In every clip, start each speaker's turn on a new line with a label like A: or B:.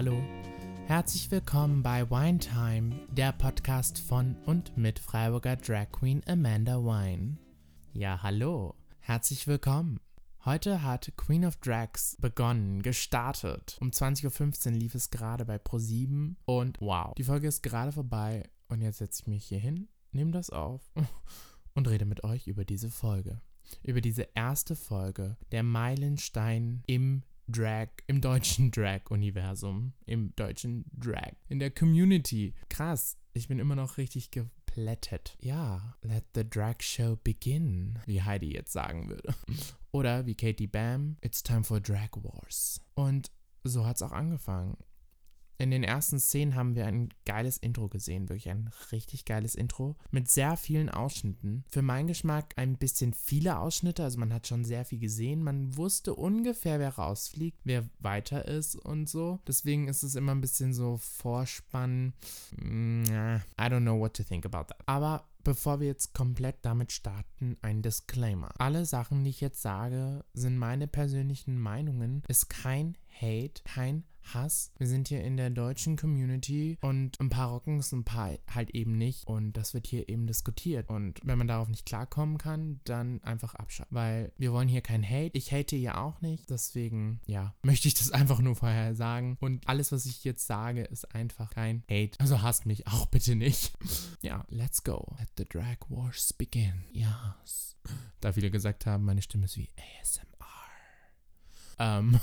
A: Hallo, herzlich willkommen bei Wine Time, der Podcast von und mit Freiburger Drag Queen Amanda Wine. Ja, hallo, herzlich willkommen. Heute hat Queen of Drags begonnen, gestartet. Um 20.15 Uhr lief es gerade bei Pro7 und wow, die Folge ist gerade vorbei und jetzt setze ich mich hier hin, nehme das auf und rede mit euch über diese Folge. Über diese erste Folge, der Meilenstein im Drag, im deutschen Drag-Universum, im deutschen Drag, in der Community. Krass, ich bin immer noch richtig geplättet. Ja, let the drag show begin, wie Heidi jetzt sagen würde. Oder wie Katie Bam, it's time for Drag Wars. Und so hat es auch angefangen in den ersten Szenen haben wir ein geiles Intro gesehen, wirklich ein richtig geiles Intro mit sehr vielen Ausschnitten. Für meinen Geschmack ein bisschen viele Ausschnitte, also man hat schon sehr viel gesehen, man wusste ungefähr, wer rausfliegt, wer weiter ist und so. Deswegen ist es immer ein bisschen so Vorspann. Mm, I don't know what to think about that. Aber Bevor wir jetzt komplett damit starten, ein Disclaimer. Alle Sachen, die ich jetzt sage, sind meine persönlichen Meinungen, ist kein Hate, kein Hass. Wir sind hier in der deutschen Community und ein paar rocken es, ein paar halt eben nicht. Und das wird hier eben diskutiert. Und wenn man darauf nicht klarkommen kann, dann einfach abschalten. Weil wir wollen hier kein Hate. Ich hate ja auch nicht. Deswegen, ja, möchte ich das einfach nur vorher sagen. Und alles, was ich jetzt sage, ist einfach kein Hate. Also hasst mich auch bitte nicht. ja, let's go. Let the drag wars begin. Yes. Da viele gesagt haben, meine Stimme ist wie ASMR. Ähm.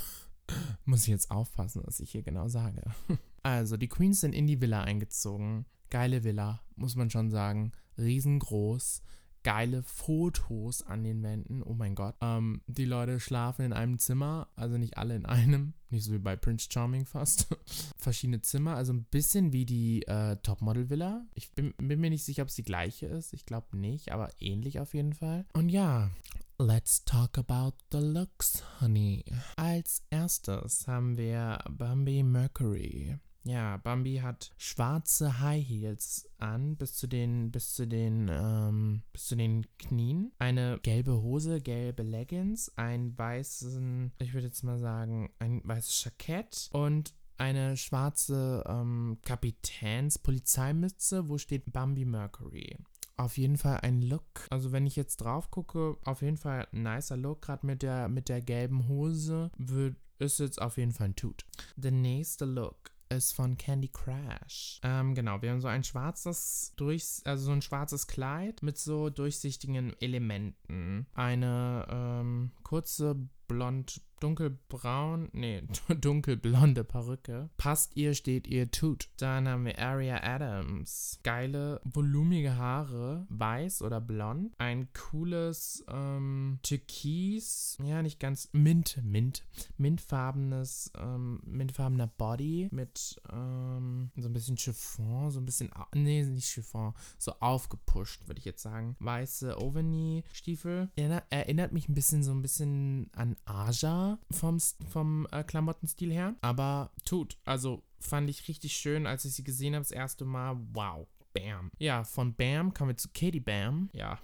A: Muss ich jetzt aufpassen, was ich hier genau sage. Also, die Queens sind in die Villa eingezogen. Geile Villa, muss man schon sagen. Riesengroß. Geile Fotos an den Wänden. Oh mein Gott. Ähm, die Leute schlafen in einem Zimmer, also nicht alle in einem. Nicht so wie bei Prince Charming fast. Verschiedene Zimmer, also ein bisschen wie die äh, Topmodel-Villa. Ich bin, bin, mir nicht sicher, ob es die gleiche ist. Ich glaube nicht, aber ähnlich auf jeden Fall. Und ja, Let's talk about the looks, honey. Als erstes haben wir Bambi Mercury. Ja, Bambi hat schwarze High Heels an, bis zu den, bis zu den, ähm, bis zu den Knien. Eine gelbe Hose, gelbe Leggings, ein weißen, ich würde jetzt mal sagen, ein weißes Jackett und eine schwarze ähm, Kapitäns-Polizeimütze, wo steht Bambi Mercury auf jeden Fall ein Look. Also wenn ich jetzt drauf gucke, auf jeden Fall ein nicer Look. Gerade mit der, mit der gelben Hose wird, ist jetzt auf jeden Fall ein Tut. Der nächste Look ist von Candy Crash. Ähm, genau, wir haben so ein schwarzes, durch, also so ein schwarzes Kleid mit so durchsichtigen Elementen. Eine ähm, kurze blond, dunkelbraun, nee, dunkelblonde Perücke. Passt ihr, steht ihr, tut. Dann haben wir Aria Adams. Geile, volumige Haare, weiß oder blond. Ein cooles ähm, Türkis, ja, nicht ganz, Mint, Mint, mintfarbenes, ähm, mintfarbener Body mit ähm, so ein bisschen Chiffon, so ein bisschen, nee, nicht Chiffon, so aufgepusht, würde ich jetzt sagen. Weiße Oveni-Stiefel. Erinnert, erinnert mich ein bisschen so ein bisschen an Aja vom, vom äh, Klamottenstil her. Aber tut. Also fand ich richtig schön, als ich sie gesehen habe das erste Mal. Wow. Bam. Ja, von Bam kommen wir zu Katie Bam. Ja,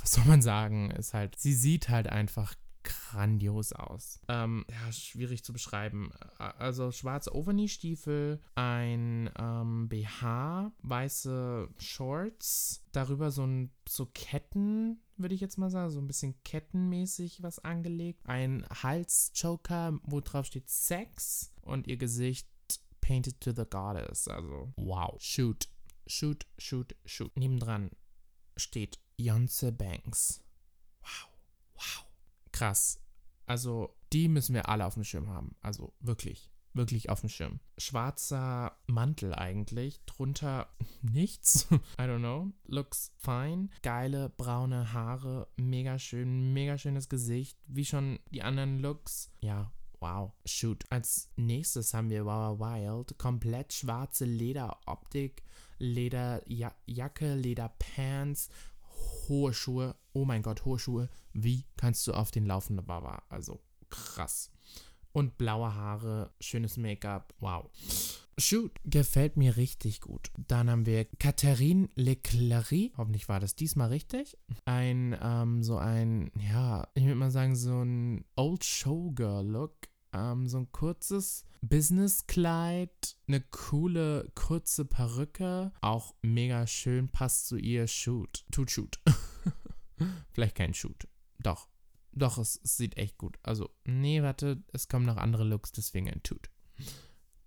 A: was soll man sagen? Ist halt, sie sieht halt einfach grandios aus. Ähm, ja, schwierig zu beschreiben. Also schwarze Overknee-Stiefel, ein ähm, BH, weiße Shorts, darüber so ein so Ketten, würde ich jetzt mal sagen, so ein bisschen kettenmäßig was angelegt. Ein Halschoker, wo drauf steht Sex und ihr Gesicht painted to the goddess. Also wow. Shoot, shoot, shoot, shoot. Nebendran steht Yonce Banks. Wow, wow krass. Also, die müssen wir alle auf dem Schirm haben. Also wirklich, wirklich auf dem Schirm. Schwarzer Mantel eigentlich, drunter nichts. I don't know. Looks fine. Geile braune Haare, mega schön, mega schönes Gesicht. Wie schon die anderen Looks. Ja, Wow, shoot. Als nächstes haben wir Wow Wild. Komplett schwarze Lederoptik, Lederjacke, Lederpants, hohe Schuhe. Oh mein Gott, hohe Schuhe. Wie kannst du auf den laufenden Baba? Also krass. Und blaue Haare, schönes Make-up. Wow. Shoot, gefällt mir richtig gut. Dann haben wir Catherine Leclerc. Hoffentlich war das diesmal richtig. Ein, ähm, so ein, ja, ich würde mal sagen, so ein Old Showgirl-Look Ähm, so ein kurzes Businesskleid, eine coole kurze Perücke, auch mega schön, passt zu ihr Shoot. Tut Shoot. Vielleicht kein Shoot. Doch. Doch, es, es, sieht echt gut. Also, nee, warte, es kommen noch andere Looks, deswegen ein Tut.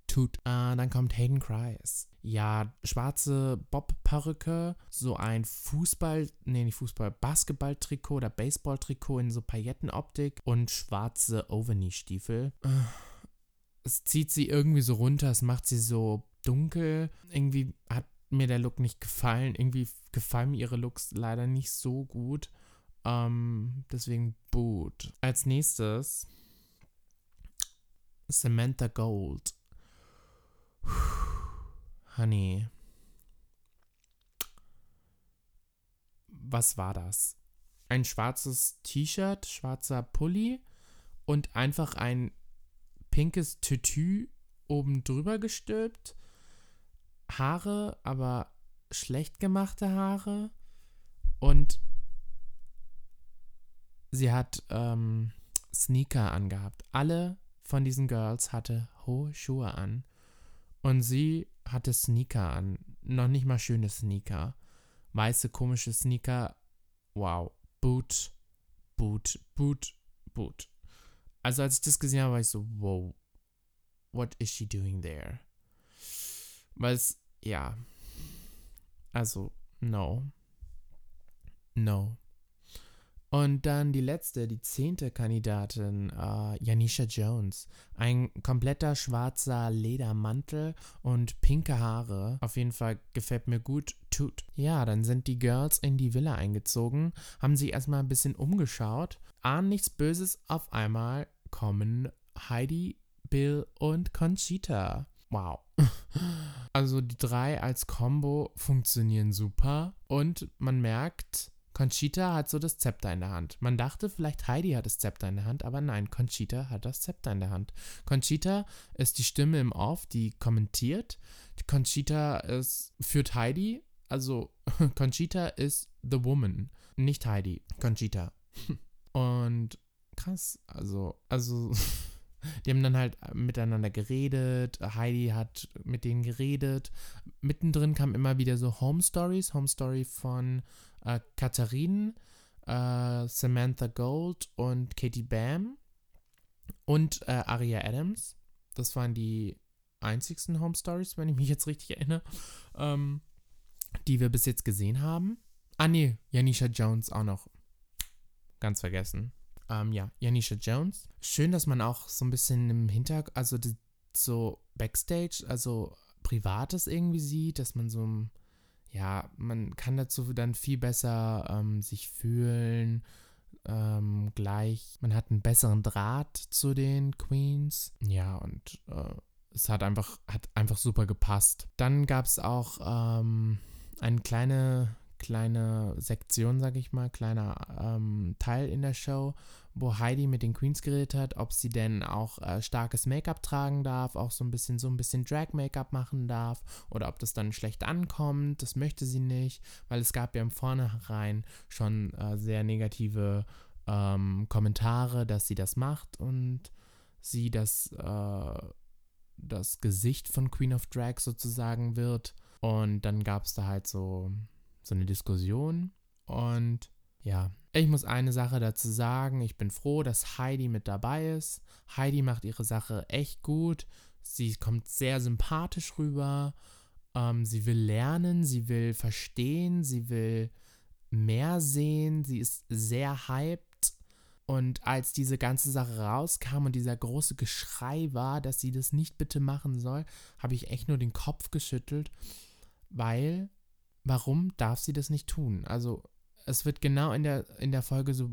A: Tut. Äh, dann kommt Hayden Christ. Ja, schwarze Bob-Perücke, so ein Fußball, nee, nicht Fußball, Basketball-Trikot oder Baseball-Trikot in so Paillettenoptik und schwarze Overknee-Stiefel. Es zieht sie irgendwie so runter, es macht sie so dunkel. Irgendwie hat mir der Look nicht gefallen. Irgendwie gefallen mir ihre Looks leider nicht so gut. Ähm, deswegen Boot. Als nächstes Samantha Gold. Honey. Was war das? Ein schwarzes T-Shirt, schwarzer Pulli und einfach ein pinkes Tütü oben drüber gestülpt. Haare, aber schlecht gemachte Haare. Und sie hat ähm, Sneaker angehabt. Alle von diesen Girls hatte hohe Schuhe an. Und sie hatte Sneaker an. Noch nicht mal schöne Sneaker. Weiße, komische Sneaker. Wow. Boot, Boot, Boot, Boot. Also als ich das gesehen habe, war ich so, wow. What is she doing there? Weil es, ja. Also, no. No. Und dann die letzte, die zehnte Kandidatin, äh, Janisha Jones. Ein kompletter schwarzer Ledermantel und pinke Haare. Auf jeden Fall gefällt mir gut. Tut. Ja, dann sind die Girls in die Villa eingezogen, haben sich erstmal ein bisschen umgeschaut, ahnen nichts Böses. Auf einmal kommen Heidi, Bill und Conchita. Wow. Also die drei als Combo funktionieren super und man merkt, Conchita hat so das Zepter in der Hand. Man dachte vielleicht Heidi hat das Zepter in der Hand, aber nein, Conchita hat das Zepter in der Hand. Conchita ist die Stimme im Off, die kommentiert. Conchita ist, führt Heidi, also Conchita ist the woman, nicht Heidi, Conchita. Und krass, also, also Die haben dann halt miteinander geredet. Heidi hat mit denen geredet. Mittendrin kamen immer wieder so Home Stories. Home Story von äh, Katharine, äh, Samantha Gold und Katie Bam und äh, Aria Adams. Das waren die einzigsten Home Stories, wenn ich mich jetzt richtig erinnere, ähm, die wir bis jetzt gesehen haben. Ah nee, Janisha Jones auch noch. Ganz vergessen. Ähm, ja, Janisha Jones. Schön, dass man auch so ein bisschen im Hintergrund, also die, so Backstage, also Privates irgendwie sieht, dass man so, ja, man kann dazu dann viel besser ähm, sich fühlen. Ähm, gleich, man hat einen besseren Draht zu den Queens. Ja, und äh, es hat einfach, hat einfach super gepasst. Dann gab es auch ähm, eine kleine kleine Sektion, sag ich mal, kleiner ähm, Teil in der Show, wo Heidi mit den Queens geredet hat, ob sie denn auch äh, starkes Make-up tragen darf, auch so ein bisschen so ein bisschen Drag-Make-up machen darf oder ob das dann schlecht ankommt. Das möchte sie nicht, weil es gab ja im Vornherein schon äh, sehr negative ähm, Kommentare, dass sie das macht und sie das äh, das Gesicht von Queen of Drag sozusagen wird. Und dann gab es da halt so so eine Diskussion. Und ja, ich muss eine Sache dazu sagen. Ich bin froh, dass Heidi mit dabei ist. Heidi macht ihre Sache echt gut. Sie kommt sehr sympathisch rüber. Ähm, sie will lernen, sie will verstehen, sie will mehr sehen. Sie ist sehr hyped. Und als diese ganze Sache rauskam und dieser große Geschrei war, dass sie das nicht bitte machen soll, habe ich echt nur den Kopf geschüttelt, weil warum darf sie das nicht tun? Also es wird genau in der, in der Folge so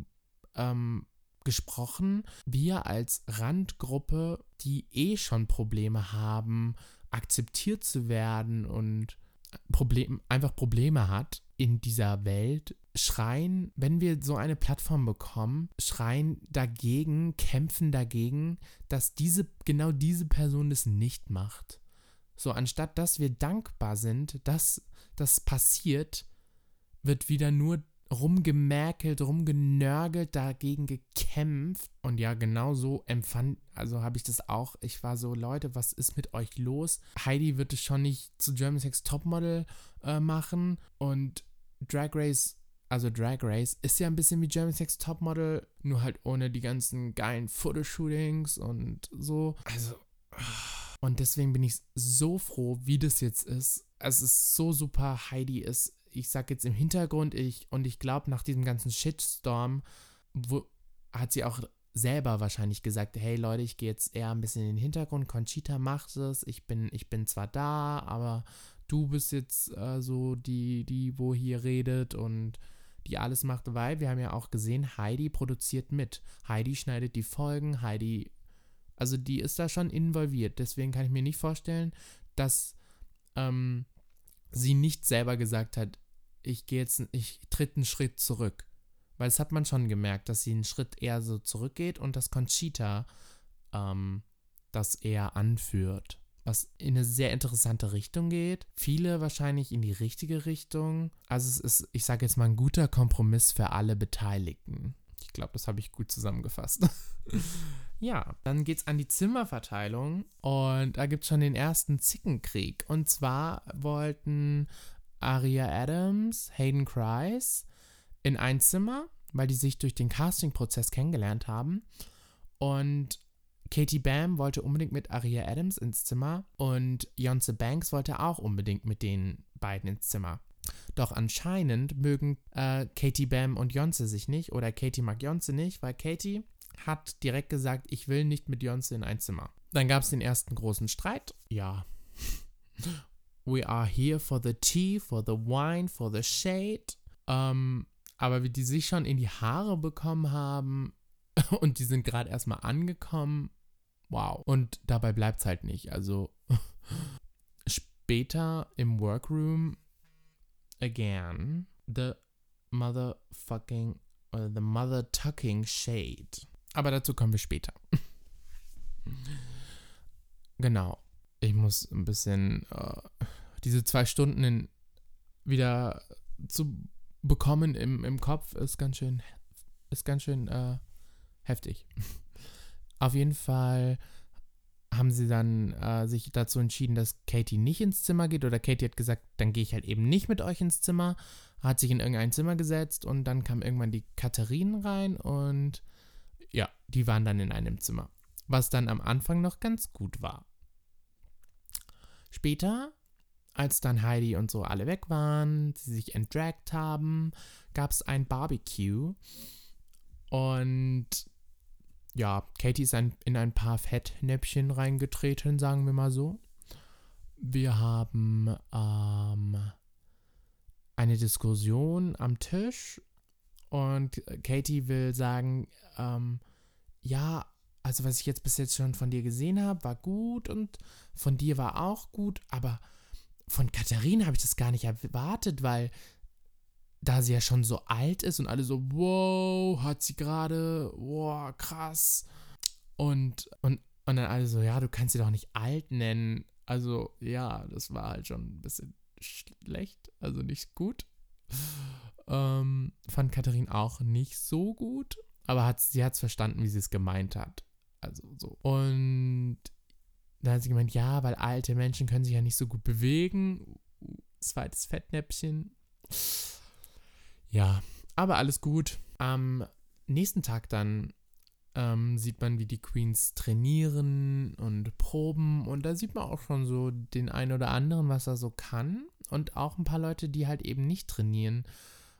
A: ähm, gesprochen, wir als Randgruppe, die eh schon Probleme haben, akzeptiert zu werden und Problem, einfach Probleme hat in dieser Welt, schreien, wenn wir so eine Plattform bekommen, schreien dagegen, kämpfen dagegen, dass diese, genau diese Person das nicht macht. So, anstatt dass wir dankbar sind, dass das passiert, wird wieder nur rumgemäkelt, rumgenörgelt, dagegen gekämpft. Und ja, genau so empfand, also habe ich das auch. Ich war so, Leute, was ist mit euch los? Heidi wird es schon nicht zu German Sex Topmodel äh, machen. Und Drag Race, also Drag Race, ist ja ein bisschen wie German Sex Topmodel, nur halt ohne die ganzen geilen Fotoshootings und so. Also. Und deswegen bin ich so froh, wie das jetzt ist. Es ist so super. Heidi ist ich sag jetzt im Hintergrund, ich, und ich glaube, nach diesem ganzen Shitstorm, wo, hat sie auch selber wahrscheinlich gesagt, hey Leute, ich gehe jetzt eher ein bisschen in den Hintergrund, Conchita macht es, ich bin, ich bin zwar da, aber du bist jetzt äh, so die, die, wo hier redet und die alles macht, weil wir haben ja auch gesehen, Heidi produziert mit. Heidi schneidet die Folgen, Heidi, also die ist da schon involviert. Deswegen kann ich mir nicht vorstellen, dass ähm, sie nicht selber gesagt hat, ich gehe jetzt, ich tritt einen Schritt zurück. Weil das hat man schon gemerkt, dass sie einen Schritt eher so zurückgeht und dass Conchita ähm, das eher anführt. Was in eine sehr interessante Richtung geht. Viele wahrscheinlich in die richtige Richtung. Also es ist, ich sage jetzt mal, ein guter Kompromiss für alle Beteiligten. Ich glaube, das habe ich gut zusammengefasst. ja, dann geht es an die Zimmerverteilung und da gibt es schon den ersten Zickenkrieg. Und zwar wollten Aria Adams, Hayden Christ in ein Zimmer, weil die sich durch den Casting-Prozess kennengelernt haben. Und Katie Bam wollte unbedingt mit Aria Adams ins Zimmer und Jonce Banks wollte auch unbedingt mit den beiden ins Zimmer. Doch anscheinend mögen äh, Katie Bam und Jonce sich nicht oder Katie mag Jonce nicht, weil Katie hat direkt gesagt, ich will nicht mit Jonce in ein Zimmer. Dann gab es den ersten großen Streit. Ja. We are here for the tea, for the wine, for the shade. Ähm, aber wie die sich schon in die Haare bekommen haben und die sind gerade erstmal angekommen, wow. Und dabei bleibt es halt nicht. Also später im Workroom, again, the motherfucking, uh, the mother tucking shade. Aber dazu kommen wir später. genau. Ich muss ein bisschen uh, diese zwei Stunden in, wieder zu bekommen im, im Kopf ist ganz schön, ist ganz schön äh, heftig. Auf jeden Fall haben sie dann äh, sich dazu entschieden, dass Katie nicht ins Zimmer geht oder Katie hat gesagt, dann gehe ich halt eben nicht mit euch ins Zimmer, hat sich in irgendein Zimmer gesetzt und dann kam irgendwann die Katharinen rein und ja, die waren dann in einem Zimmer, was dann am Anfang noch ganz gut war. Später als dann Heidi und so alle weg waren, sie sich entdragt haben, gab es ein Barbecue. Und ja, Katie ist ein, in ein paar Fettnäpfchen reingetreten, sagen wir mal so. Wir haben ähm, eine Diskussion am Tisch und Katie will sagen, ähm, ja, also was ich jetzt bis jetzt schon von dir gesehen habe, war gut und von dir war auch gut, aber von Katharina habe ich das gar nicht erwartet, weil da sie ja schon so alt ist und alle so, wow, hat sie gerade, wow, krass. Und, und, und dann alle so, ja, du kannst sie doch nicht alt nennen. Also, ja, das war halt schon ein bisschen schlecht, also nicht gut. Ähm, fand Katharina auch nicht so gut, aber hat, sie hat es verstanden, wie sie es gemeint hat. Also so. Und dann hat sie gemeint, ja, weil alte Menschen können sich ja nicht so gut bewegen. Zweites Fettnäpfchen. Ja, aber alles gut. Am nächsten Tag dann ähm, sieht man, wie die Queens trainieren und proben. Und da sieht man auch schon so den einen oder anderen, was er so kann. Und auch ein paar Leute, die halt eben nicht trainieren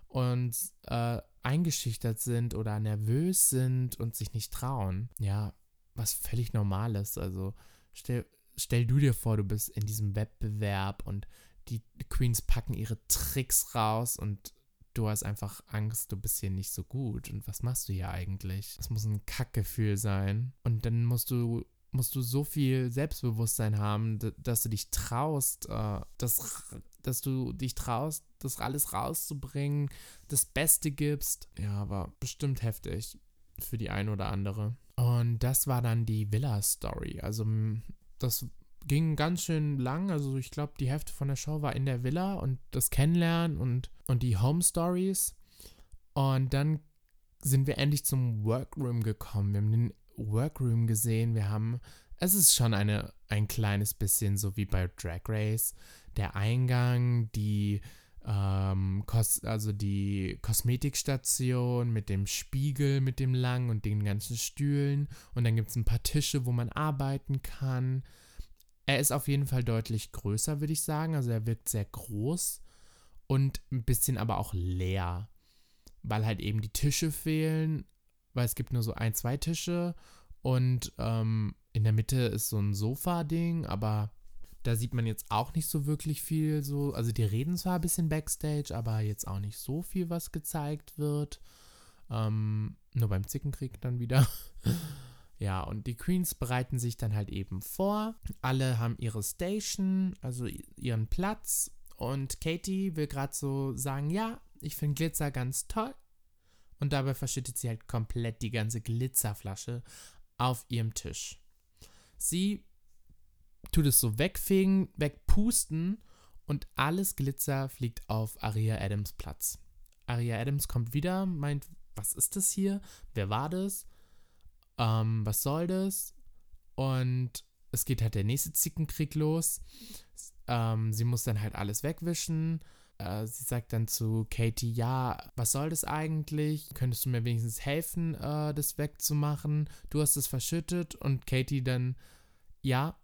A: und äh, eingeschüchtert sind oder nervös sind und sich nicht trauen. Ja, was völlig Normales. Also Stell, stell du dir vor, du bist in diesem Wettbewerb und die Queens packen ihre Tricks raus und du hast einfach Angst, du bist hier nicht so gut. Und was machst du hier eigentlich? Das muss ein Kackgefühl sein. Und dann musst du musst du so viel Selbstbewusstsein haben, dass du dich traust, äh, dass, dass du dich traust, das alles rauszubringen, das Beste gibst. Ja, aber bestimmt heftig für die eine oder andere. Und das war dann die Villa-Story. Also das ging ganz schön lang. Also ich glaube, die Hälfte von der Show war in der Villa und das Kennenlernen und, und die Home Stories. Und dann sind wir endlich zum Workroom gekommen. Wir haben den Workroom gesehen. Wir haben, es ist schon eine, ein kleines bisschen so wie bei Drag Race. Der Eingang, die, ähm, Kos also die Kosmetikstation mit dem Spiegel, mit dem Lang und den ganzen Stühlen. Und dann gibt es ein paar Tische, wo man arbeiten kann. Er ist auf jeden Fall deutlich größer, würde ich sagen. Also er wirkt sehr groß und ein bisschen aber auch leer weil halt eben die Tische fehlen, weil es gibt nur so ein, zwei Tische und ähm, in der Mitte ist so ein Sofa-Ding, aber da sieht man jetzt auch nicht so wirklich viel so, also die reden zwar ein bisschen Backstage, aber jetzt auch nicht so viel, was gezeigt wird. Ähm, nur beim Zickenkrieg dann wieder. ja, und die Queens bereiten sich dann halt eben vor. Alle haben ihre Station, also ihren Platz. Und Katie will gerade so sagen, ja, ich finde Glitzer ganz toll. Und dabei verschüttet sie halt komplett die ganze Glitzerflasche auf ihrem Tisch. Sie tut es so wegfegen, wegpusten und alles Glitzer fliegt auf Aria Adams Platz. Aria Adams kommt wieder, meint, was ist das hier? Wer war das? Ähm, was soll das? Und es geht halt der nächste Zickenkrieg los. Ähm, sie muss dann halt alles wegwischen. Äh, sie sagt dann zu Katie, ja, was soll das eigentlich? Könntest du mir wenigstens helfen, äh, das wegzumachen? Du hast es verschüttet und Katie dann, ja,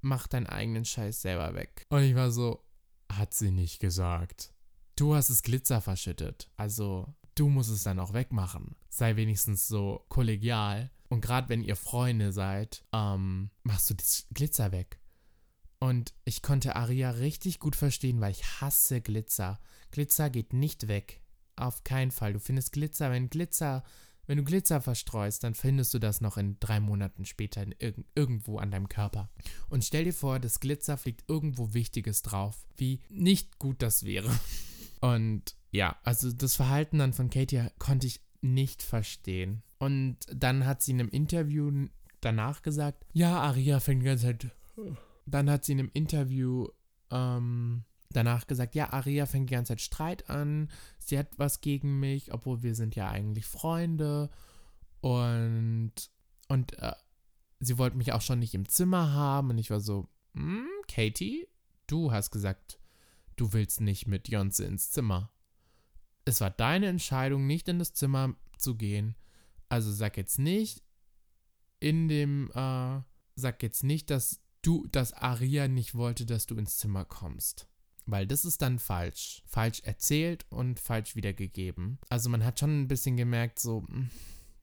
A: mach deinen eigenen Scheiß selber weg. Und ich war so, hat sie nicht gesagt. Du hast das Glitzer verschüttet. Also, du musst es dann auch wegmachen. Sei wenigstens so kollegial. Und gerade wenn ihr Freunde seid, ähm, machst du das Glitzer weg. Und ich konnte Aria richtig gut verstehen, weil ich hasse Glitzer. Glitzer geht nicht weg. Auf keinen Fall. Du findest Glitzer, wenn Glitzer, wenn du Glitzer verstreust, dann findest du das noch in drei Monaten später in irg irgendwo an deinem Körper. Und stell dir vor, das Glitzer fliegt irgendwo Wichtiges drauf. Wie nicht gut das wäre. Und ja, also das Verhalten dann von Katie konnte ich nicht verstehen. Und dann hat sie in einem Interview danach gesagt, ja, Aria fängt die ganze Zeit dann hat sie in einem Interview ähm, danach gesagt, ja, Aria fängt die ganze Zeit Streit an, sie hat was gegen mich, obwohl wir sind ja eigentlich Freunde und, und äh, sie wollte mich auch schon nicht im Zimmer haben und ich war so, hm, Katie, du hast gesagt, du willst nicht mit Jonze ins Zimmer. Es war deine Entscheidung, nicht in das Zimmer zu gehen. Also sag jetzt nicht in dem, äh, sag jetzt nicht, dass du, dass Aria nicht wollte, dass du ins Zimmer kommst. Weil das ist dann falsch. Falsch erzählt und falsch wiedergegeben. Also man hat schon ein bisschen gemerkt, so, hm,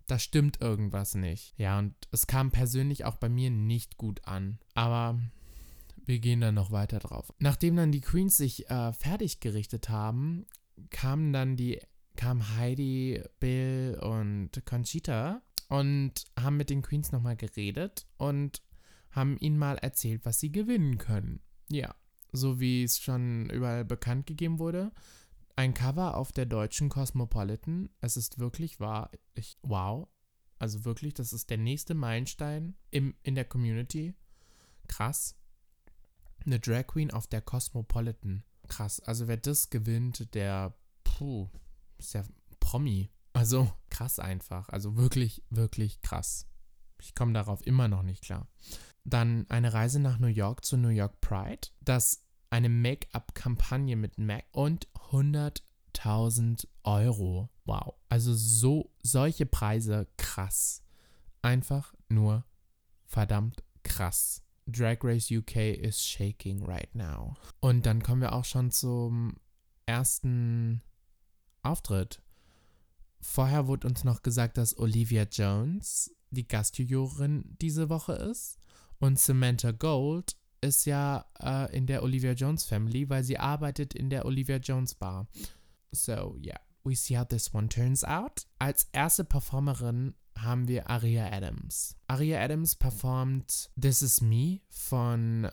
A: da stimmt irgendwas nicht. Ja, und es kam persönlich auch bei mir nicht gut an. Aber wir gehen dann noch weiter drauf. Nachdem dann die Queens sich äh, fertig gerichtet haben, kamen dann die, kam Heidi, Bill und Conchita und haben mit den Queens nochmal geredet und haben ihnen mal erzählt, was sie gewinnen können. Ja, so wie es schon überall bekannt gegeben wurde. Ein Cover auf der deutschen Cosmopolitan. Es ist wirklich wahr. Ich, wow. Also wirklich, das ist der nächste Meilenstein im, in der Community. Krass. Eine Drag Queen auf der Cosmopolitan. Krass. Also wer das gewinnt, der, puh, ist ja Promi. Also krass einfach. Also wirklich, wirklich krass. Ich komme darauf immer noch nicht klar. Dann eine Reise nach New York zu New York Pride. Das eine Make-up-Kampagne mit MAC und 100.000 Euro. Wow. Also so, solche Preise krass. Einfach nur verdammt krass. Drag Race UK is shaking right now. Und dann kommen wir auch schon zum ersten Auftritt. Vorher wurde uns noch gesagt, dass Olivia Jones die Gastjurorin diese Woche ist. Und Samantha Gold ist ja äh, in der Olivia Jones Family, weil sie arbeitet in der Olivia Jones Bar. So, yeah, we see how this one turns out. Als erste Performerin haben wir Aria Adams. Aria Adams performt This Is Me von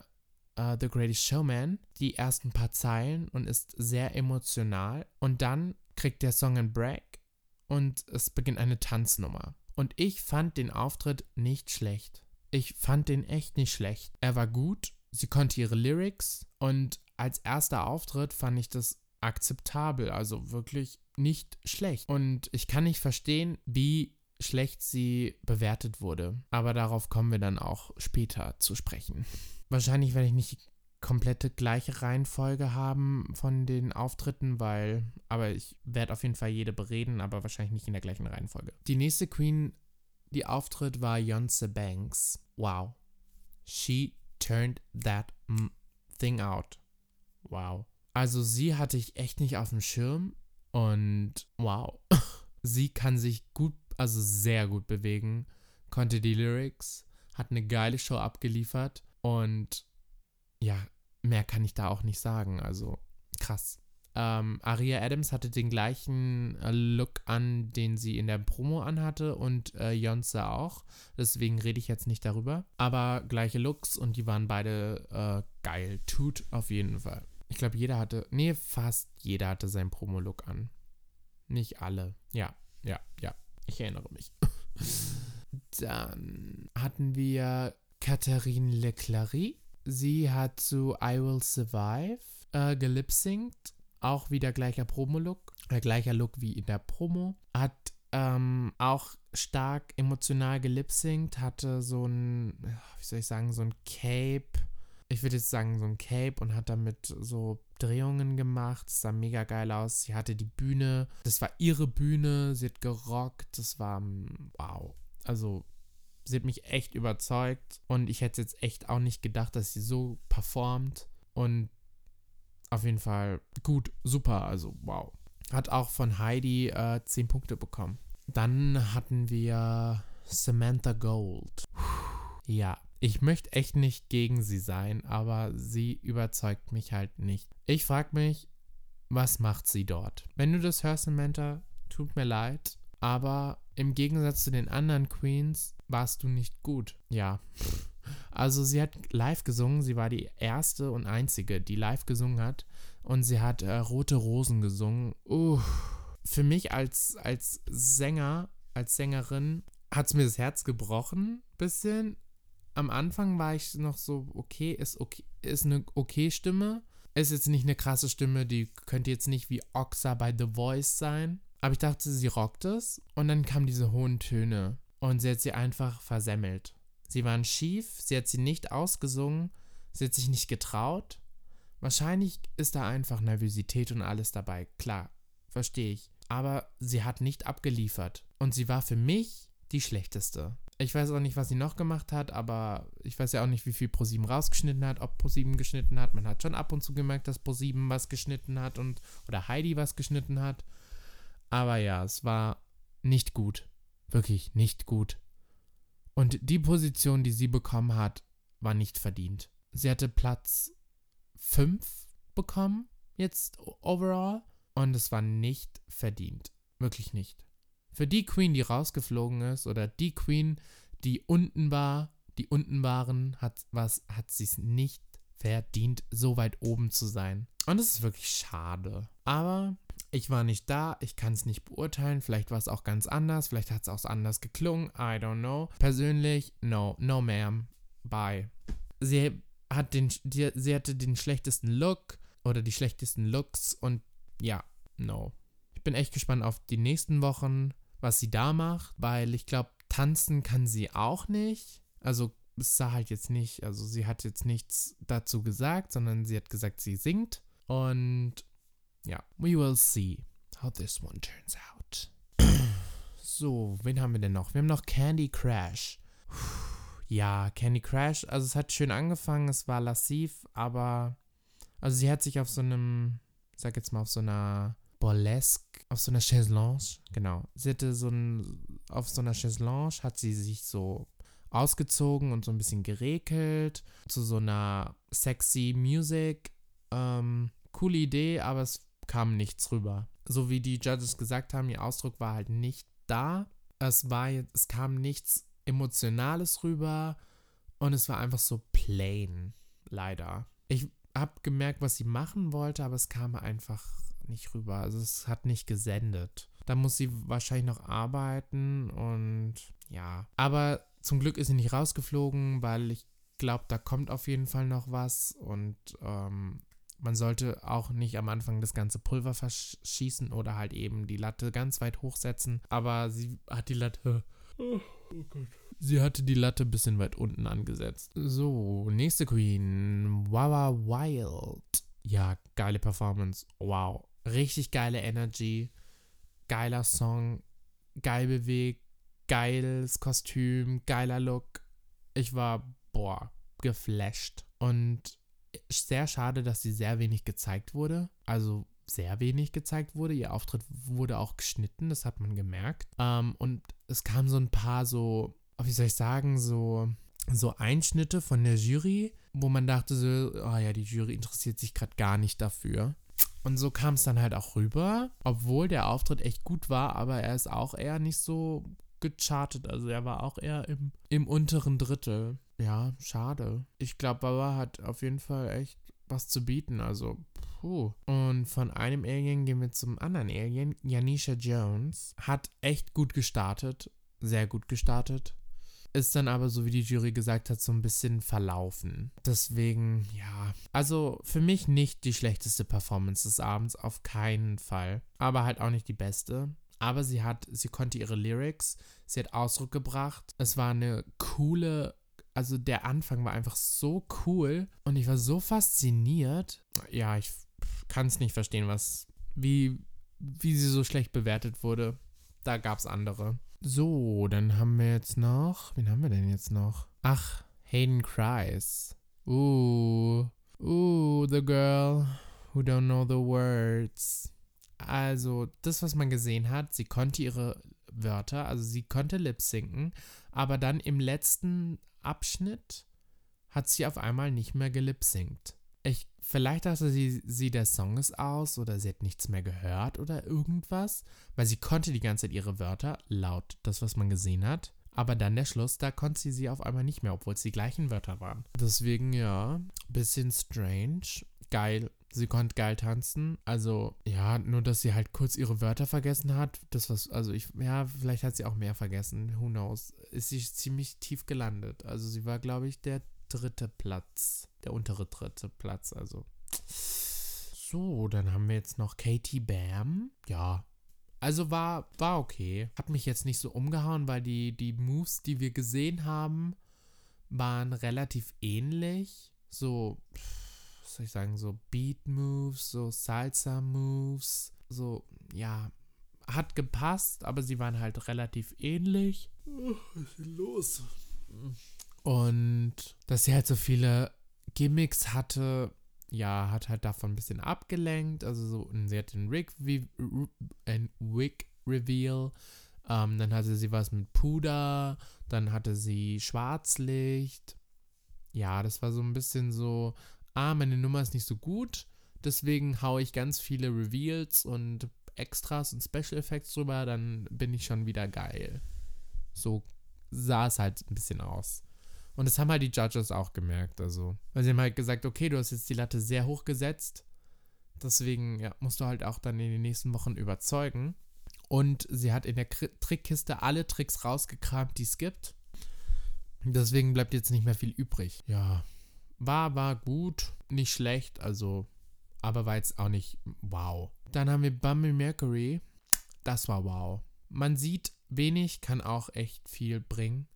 A: uh, The Greatest Showman, die ersten paar Zeilen und ist sehr emotional. Und dann kriegt der Song einen Break und es beginnt eine Tanznummer. Und ich fand den Auftritt nicht schlecht. Ich fand den echt nicht schlecht. Er war gut, sie konnte ihre Lyrics und als erster Auftritt fand ich das akzeptabel. Also wirklich nicht schlecht. Und ich kann nicht verstehen, wie schlecht sie bewertet wurde. Aber darauf kommen wir dann auch später zu sprechen. Wahrscheinlich werde ich nicht komplette gleiche Reihenfolge haben von den Auftritten, weil, aber ich werde auf jeden Fall jede bereden, aber wahrscheinlich nicht in der gleichen Reihenfolge. Die nächste Queen, die auftritt, war Yonce Banks. Wow. She turned that thing out. Wow. Also sie hatte ich echt nicht auf dem Schirm und wow. sie kann sich gut, also sehr gut bewegen, konnte die Lyrics, hat eine geile Show abgeliefert und ja, mehr kann ich da auch nicht sagen. Also krass. Ähm, Aria Adams hatte den gleichen äh, Look an, den sie in der Promo anhatte und äh, Jonze auch. Deswegen rede ich jetzt nicht darüber. Aber gleiche Looks und die waren beide äh, geil. Tut auf jeden Fall. Ich glaube, jeder hatte, nee, fast jeder hatte seinen Promo-Look an. Nicht alle. Ja, ja, ja. Ich erinnere mich. Dann hatten wir Catherine Leclerc. Sie hat zu I Will Survive äh, gelipsingt. Auch wieder gleicher Promo-Look. Äh, gleicher Look wie in der Promo. Hat ähm, auch stark emotional gelipsingt. Hatte so ein, wie soll ich sagen, so ein Cape. Ich würde jetzt sagen, so ein Cape und hat damit so Drehungen gemacht. Das sah mega geil aus. Sie hatte die Bühne. Das war ihre Bühne. Sie hat gerockt. Das war wow. Also sie hat mich echt überzeugt und ich hätte jetzt echt auch nicht gedacht, dass sie so performt und auf jeden Fall gut, super, also wow. Hat auch von Heidi äh, 10 Punkte bekommen. Dann hatten wir Samantha Gold. Ja, ich möchte echt nicht gegen sie sein, aber sie überzeugt mich halt nicht. Ich frage mich, was macht sie dort? Wenn du das hörst, Samantha, tut mir leid, aber im Gegensatz zu den anderen Queens warst du nicht gut. Ja. Also sie hat live gesungen, sie war die erste und einzige, die live gesungen hat. Und sie hat äh, Rote Rosen gesungen. Uh, für mich als, als Sänger, als Sängerin, hat es mir das Herz gebrochen, bisschen. Am Anfang war ich noch so, okay, ist okay, ist eine okay Stimme. Ist jetzt nicht eine krasse Stimme, die könnte jetzt nicht wie Oxa bei The Voice sein. Aber ich dachte, sie rockt es. Und dann kamen diese hohen Töne. Und sie hat sie einfach versemmelt. Sie waren schief, sie hat sie nicht ausgesungen, sie hat sich nicht getraut. Wahrscheinlich ist da einfach Nervosität und alles dabei. Klar, verstehe ich. Aber sie hat nicht abgeliefert. Und sie war für mich die schlechteste. Ich weiß auch nicht, was sie noch gemacht hat, aber ich weiß ja auch nicht, wie viel ProSieben rausgeschnitten hat, ob ProSieben geschnitten hat. Man hat schon ab und zu gemerkt, dass ProSieben was geschnitten hat und oder Heidi was geschnitten hat. Aber ja, es war nicht gut wirklich nicht gut. Und die Position, die sie bekommen hat, war nicht verdient. Sie hatte Platz 5 bekommen, jetzt overall, und es war nicht verdient. Wirklich nicht. Für die Queen, die rausgeflogen ist, oder die Queen, die unten war, die unten waren, hat was, hat sie es nicht verdient, so weit oben zu sein. Und es ist wirklich schade. Aber ich war nicht da, ich kann es nicht beurteilen. Vielleicht war es auch ganz anders, vielleicht hat es auch anders geklungen. I don't know. Persönlich, no, no ma'am. Bye. Sie hat den, die, sie hatte den schlechtesten Look oder die schlechtesten Looks und ja, no. Ich bin echt gespannt auf die nächsten Wochen, was sie da macht, weil ich glaube, tanzen kann sie auch nicht. Also es sah halt jetzt nicht, also sie hat jetzt nichts dazu gesagt, sondern sie hat gesagt, sie singt. Und ja, we will see how this one turns out. so, wen haben wir denn noch? Wir haben noch Candy Crash. Ja, Candy Crash, also es hat schön angefangen, es war lassiv, aber also sie hat sich auf so einem, ich sag jetzt mal auf so einer Burlesque, auf so einer Chaiselange, genau. Sie hatte so ein, auf so einer Chaiselange hat sie sich so ausgezogen und so ein bisschen gerekelt zu so einer sexy Music. Ähm, coole Idee, aber es kam nichts rüber. So wie die Judges gesagt haben, ihr Ausdruck war halt nicht da. Es war es kam nichts Emotionales rüber und es war einfach so plain, leider. Ich habe gemerkt, was sie machen wollte, aber es kam einfach nicht rüber. Also es hat nicht gesendet. Da muss sie wahrscheinlich noch arbeiten und ja. Aber zum Glück ist sie nicht rausgeflogen, weil ich glaube, da kommt auf jeden Fall noch was und ähm, man sollte auch nicht am Anfang das ganze Pulver verschießen oder halt eben die Latte ganz weit hochsetzen. Aber sie hat die Latte. Oh, oh Gott. Sie hatte die Latte ein bisschen weit unten angesetzt. So, nächste Queen. Wawa Wild. Ja, geile Performance. Wow. Richtig geile Energy. Geiler Song. Geil bewegt. Geiles Kostüm. Geiler Look. Ich war, boah, geflasht. Und sehr schade, dass sie sehr wenig gezeigt wurde. Also sehr wenig gezeigt wurde. Ihr Auftritt wurde auch geschnitten, das hat man gemerkt. Ähm, und es kam so ein paar so, wie soll ich sagen, so, so Einschnitte von der Jury, wo man dachte so, oh ja, die Jury interessiert sich gerade gar nicht dafür. Und so kam es dann halt auch rüber, obwohl der Auftritt echt gut war, aber er ist auch eher nicht so gechartet. Also er war auch eher im, im unteren Drittel. Ja, schade. Ich glaube, Baba hat auf jeden Fall echt was zu bieten. Also, puh. Und von einem Alien gehen wir zum anderen Alien. Janisha Jones hat echt gut gestartet. Sehr gut gestartet. Ist dann aber, so wie die Jury gesagt hat, so ein bisschen verlaufen. Deswegen, ja. Also für mich nicht die schlechteste Performance des Abends, auf keinen Fall. Aber halt auch nicht die beste aber sie hat, sie konnte ihre Lyrics, sie hat Ausdruck gebracht. Es war eine coole also der Anfang war einfach so cool und ich war so fasziniert. Ja, ich kann es nicht verstehen, was, wie, wie sie so schlecht bewertet wurde. Da gab es andere. So, dann haben wir jetzt noch, wen haben wir denn jetzt noch? Ach, Hayden Cries. Uh, uh, the girl who don't know the words. Also, das, was man gesehen hat, sie konnte ihre Wörter, also sie konnte lip sinken, aber dann im letzten Abschnitt hat sie auf einmal nicht mehr gelipsingt. Ich, vielleicht dachte sie, sie, der Song ist aus oder sie hat nichts mehr gehört oder irgendwas, weil sie konnte die ganze Zeit ihre Wörter laut, das, was man gesehen hat. Aber dann der Schluss, da konnte sie sie auf einmal nicht mehr, obwohl es die gleichen Wörter waren. Deswegen ja, bisschen strange. Geil, sie konnte geil tanzen. Also, ja, nur dass sie halt kurz ihre Wörter vergessen hat. Das was, also ich, ja, vielleicht hat sie auch mehr vergessen. Who knows? Ist sie ziemlich tief gelandet. Also sie war, glaube ich, der dritte Platz. Der untere dritte Platz, also. So, dann haben wir jetzt noch Katie Bam. Ja. Also war, war okay. Hat mich jetzt nicht so umgehauen, weil die, die Moves, die wir gesehen haben, waren relativ ähnlich. So, pff, was soll ich sagen, so Beat Moves, so Salsa Moves, so, ja, hat gepasst, aber sie waren halt relativ ähnlich. was ist denn los? Und dass sie halt so viele Gimmicks hatte, ja, hat halt davon ein bisschen abgelenkt. Also so, sie hat den Rig, ein Wig Reveal. Ähm, dann hatte sie was mit Puder. Dann hatte sie Schwarzlicht. Ja, das war so ein bisschen so ah, meine Nummer ist nicht so gut, deswegen haue ich ganz viele Reveals und Extras und Special Effects drüber, dann bin ich schon wieder geil. So sah es halt ein bisschen aus. Und das haben halt die Judges auch gemerkt, also. Weil sie haben halt gesagt, okay, du hast jetzt die Latte sehr hoch gesetzt, deswegen ja, musst du halt auch dann in den nächsten Wochen überzeugen. Und sie hat in der Trickkiste alle Tricks rausgekramt, die es gibt. Deswegen bleibt jetzt nicht mehr viel übrig. Ja, war, war gut, nicht schlecht, also, aber war jetzt auch nicht wow. Dann haben wir Bumble Mercury. Das war wow. Man sieht, wenig kann auch echt viel bringen.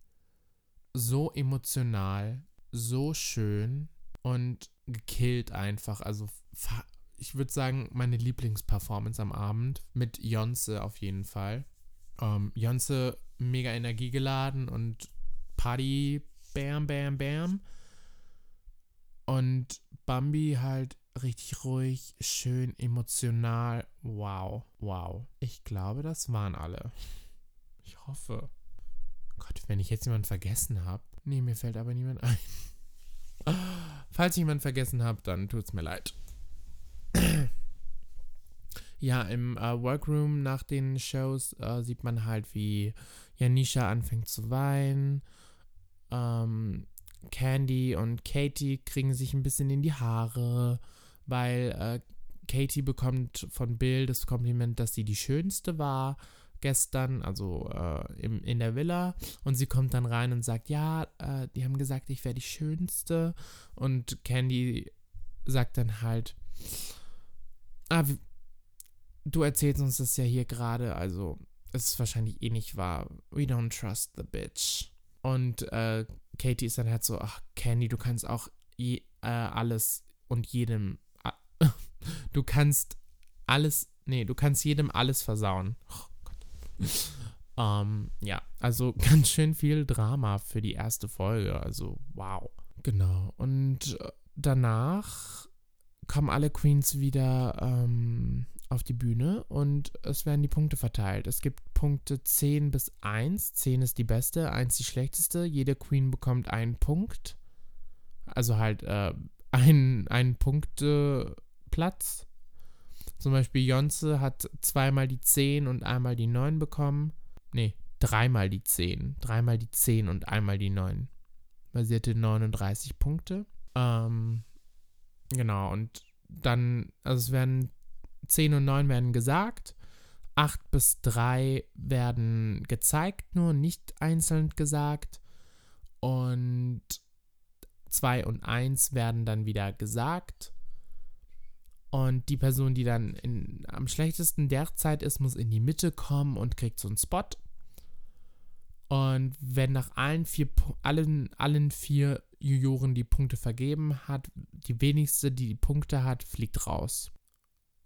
A: So emotional, so schön und gekillt einfach. Also, ich würde sagen, meine Lieblingsperformance am Abend mit Jonze auf jeden Fall. Ähm, Jonze mega energiegeladen und Party, bam, bam, bam. Und Bambi halt richtig ruhig, schön emotional. Wow, wow. Ich glaube, das waren alle. Ich hoffe. Gott, wenn ich jetzt jemanden vergessen habe. Nee, mir fällt aber niemand ein. Falls ich jemanden vergessen habe, dann tut es mir leid. ja, im äh, Workroom nach den Shows äh, sieht man halt, wie Janisha anfängt zu weinen. Ähm, Candy und Katie kriegen sich ein bisschen in die Haare, weil äh, Katie bekommt von Bill das Kompliment, dass sie die schönste war gestern, also äh, im, in der Villa. Und sie kommt dann rein und sagt, ja, äh, die haben gesagt, ich wäre die schönste. Und Candy sagt dann halt, Ah, du erzählst uns das ja hier gerade, also es ist wahrscheinlich eh nicht wahr. We don't trust the bitch. Und äh, Katie ist dann halt so, ach, Candy, du kannst auch je, äh, alles und jedem, äh, du kannst alles, nee, du kannst jedem alles versauen. Oh ähm, ja, also ganz schön viel Drama für die erste Folge, also wow. Genau, und äh, danach kommen alle Queens wieder ähm, auf die Bühne und es werden die Punkte verteilt. Es gibt Punkte 10 bis 1. 10 ist die beste, 1 die schlechteste. Jede Queen bekommt einen Punkt. Also halt äh, einen, einen Punkteplatz. Zum Beispiel Jonze hat zweimal die 10 und einmal die 9 bekommen. Nee, dreimal die 10. Dreimal die 10 und einmal die 9. Weil sie hatte 39 Punkte. Ähm, genau, und dann, also es werden 10 und 9 werden gesagt. 8 bis 3 werden gezeigt, nur nicht einzeln gesagt. Und 2 und 1 werden dann wieder gesagt. Und die Person, die dann in, am schlechtesten derzeit ist, muss in die Mitte kommen und kriegt so einen Spot. Und wenn nach allen vier, allen, allen vier Juroren die Punkte vergeben hat, die wenigste, die die Punkte hat, fliegt raus.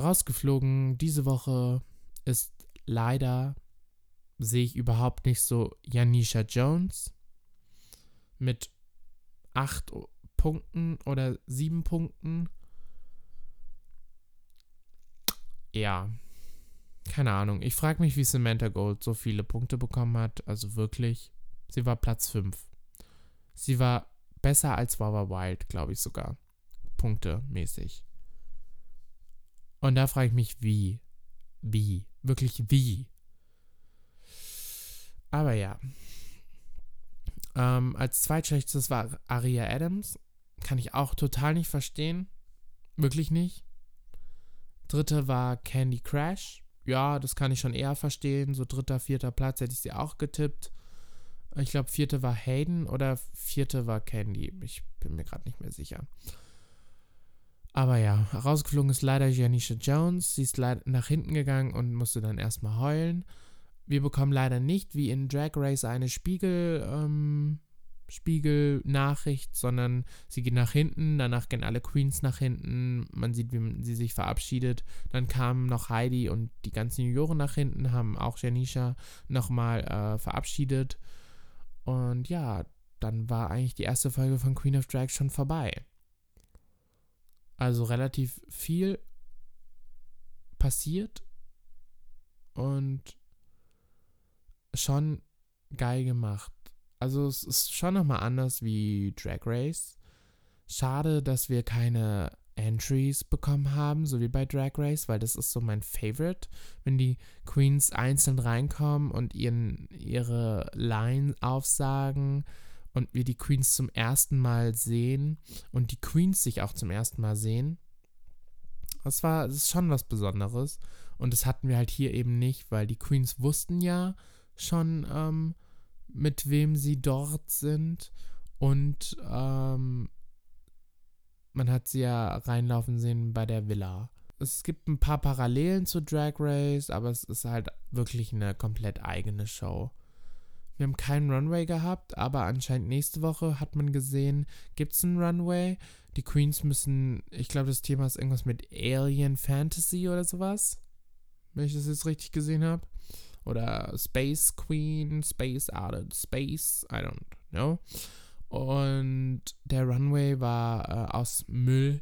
A: Rausgeflogen diese Woche ist leider, sehe ich überhaupt nicht so, Janisha Jones mit acht Punkten oder sieben Punkten. Ja, keine Ahnung. Ich frage mich, wie Samantha Gold so viele Punkte bekommen hat. Also wirklich, sie war Platz 5. Sie war besser als Wawa Wild, glaube ich sogar. Punkte mäßig. Und da frage ich mich, wie? Wie? Wirklich wie? Aber ja. Ähm, als zweitschlechtestes war Aria Adams. Kann ich auch total nicht verstehen. Wirklich nicht. Dritte war Candy Crash. Ja, das kann ich schon eher verstehen. So dritter, vierter Platz hätte ich sie auch getippt. Ich glaube, vierte war Hayden oder vierte war Candy. Ich bin mir gerade nicht mehr sicher. Aber ja, rausgeflogen ist leider Janisha Jones. Sie ist leider nach hinten gegangen und musste dann erstmal heulen. Wir bekommen leider nicht wie in Drag Race eine Spiegel, ähm, Spiegel-Nachricht, sondern sie geht nach hinten, danach gehen alle Queens nach hinten, man sieht, wie sie sich verabschiedet. Dann kamen noch Heidi und die ganzen Junioren nach hinten, haben auch Janisha nochmal äh, verabschiedet. Und ja, dann war eigentlich die erste Folge von Queen of Drag schon vorbei. Also relativ viel passiert und schon geil gemacht. Also es ist schon nochmal anders wie Drag Race. Schade, dass wir keine Entries bekommen haben, so wie bei Drag Race, weil das ist so mein Favorite, wenn die Queens einzeln reinkommen und ihren, ihre Line aufsagen und wir die Queens zum ersten Mal sehen und die Queens sich auch zum ersten Mal sehen. Das war, das ist schon was Besonderes. Und das hatten wir halt hier eben nicht, weil die Queens wussten ja schon, ähm, mit wem sie dort sind. Und ähm, man hat sie ja reinlaufen sehen bei der Villa. Es gibt ein paar Parallelen zu Drag Race, aber es ist halt wirklich eine komplett eigene Show. Wir haben keinen Runway gehabt, aber anscheinend nächste Woche hat man gesehen, gibt es einen Runway. Die Queens müssen, ich glaube, das Thema ist irgendwas mit Alien Fantasy oder sowas. Wenn ich das jetzt richtig gesehen habe. Oder Space Queen, Space of Space, I don't know. Und der Runway war äh, aus Müll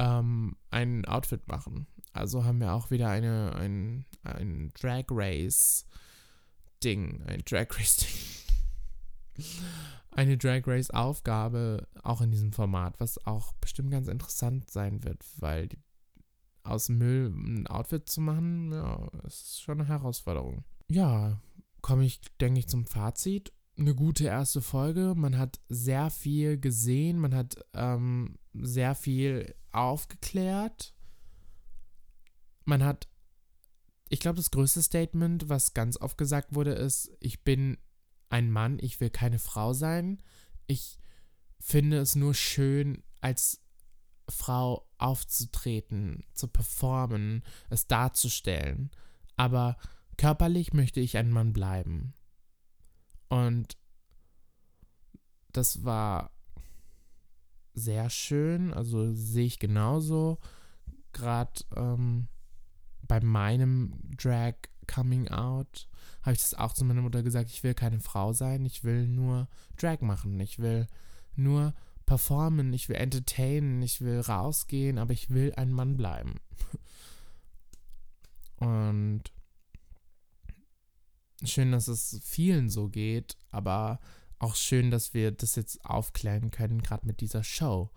A: ähm, ein Outfit machen. Also haben wir auch wieder eine, ein, ein Drag Race Ding, ein Drag Race Ding. Eine Drag Race Aufgabe auch in diesem Format, was auch bestimmt ganz interessant sein wird, weil aus Müll ein Outfit zu machen, ja, ist schon eine Herausforderung. Ja, komme ich, denke ich, zum Fazit. Eine gute erste Folge. Man hat sehr viel gesehen, man hat ähm, sehr viel aufgeklärt. Man hat ich glaube, das größte Statement, was ganz oft gesagt wurde, ist, ich bin ein Mann, ich will keine Frau sein. Ich finde es nur schön, als Frau aufzutreten, zu performen, es darzustellen. Aber körperlich möchte ich ein Mann bleiben. Und das war sehr schön, also sehe ich genauso. Gerade ähm, bei meinem Drag Coming Out habe ich das auch zu meiner Mutter gesagt, ich will keine Frau sein, ich will nur Drag machen, ich will nur performen, ich will entertainen, ich will rausgehen, aber ich will ein Mann bleiben. Und schön, dass es vielen so geht, aber auch schön, dass wir das jetzt aufklären können, gerade mit dieser Show.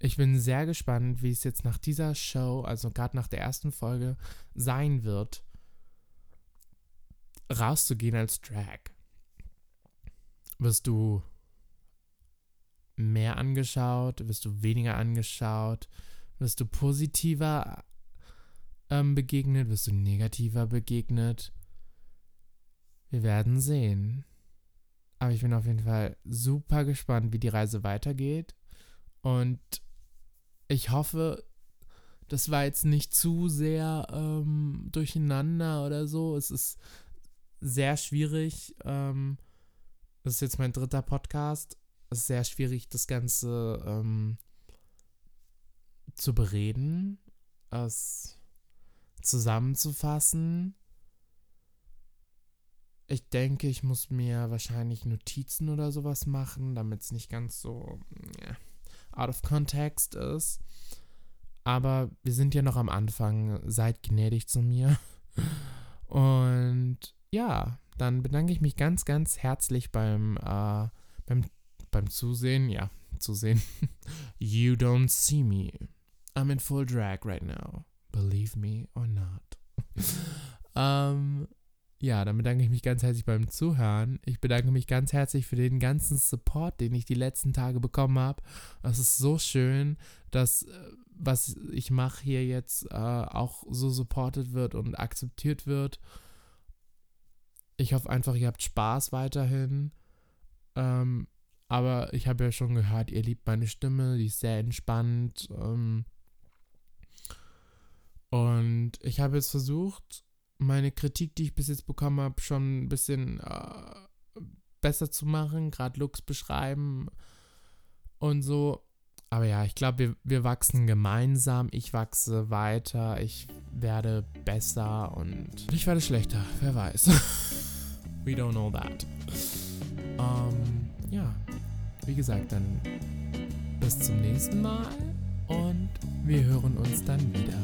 A: Ich bin sehr gespannt, wie es jetzt nach dieser Show, also gerade nach der ersten Folge, sein wird, rauszugehen als Drag. Wirst du mehr angeschaut? Wirst du weniger angeschaut? Wirst du positiver ähm, begegnet? Wirst du negativer begegnet? Wir werden sehen. Aber ich bin auf jeden Fall super gespannt, wie die Reise weitergeht. Und ich hoffe, das war jetzt nicht zu sehr ähm, durcheinander oder so. Es ist sehr schwierig. Ähm, das ist jetzt mein dritter Podcast. Es ist sehr schwierig, das Ganze ähm, zu bereden, es zusammenzufassen. Ich denke, ich muss mir wahrscheinlich Notizen oder sowas machen, damit es nicht ganz so yeah, out of context ist. Aber wir sind ja noch am Anfang. Seid gnädig zu mir. Und ja, dann bedanke ich mich ganz, ganz herzlich beim, äh, beim, beim Zusehen. Ja, Zusehen. you don't see me. I'm in full drag right now. Believe me or not. ähm, ja, dann bedanke ich mich ganz herzlich beim Zuhören. Ich bedanke mich ganz herzlich für den ganzen Support, den ich die letzten Tage bekommen habe. Es ist so schön, dass äh, was ich mache hier jetzt äh, auch so supported wird und akzeptiert wird. Ich hoffe einfach, ihr habt Spaß weiterhin. Ähm, aber ich habe ja schon gehört, ihr liebt meine Stimme, die ist sehr entspannt. Ähm, und ich habe jetzt versucht, meine Kritik, die ich bis jetzt bekommen habe, schon ein bisschen äh, besser zu machen, gerade Looks beschreiben und so. Aber ja, ich glaube, wir, wir wachsen gemeinsam. Ich wachse weiter. Ich werde besser und ich werde schlechter. Wer weiß. We don't know that. Ähm, ja, wie gesagt, dann bis zum nächsten Mal und wir hören uns dann wieder.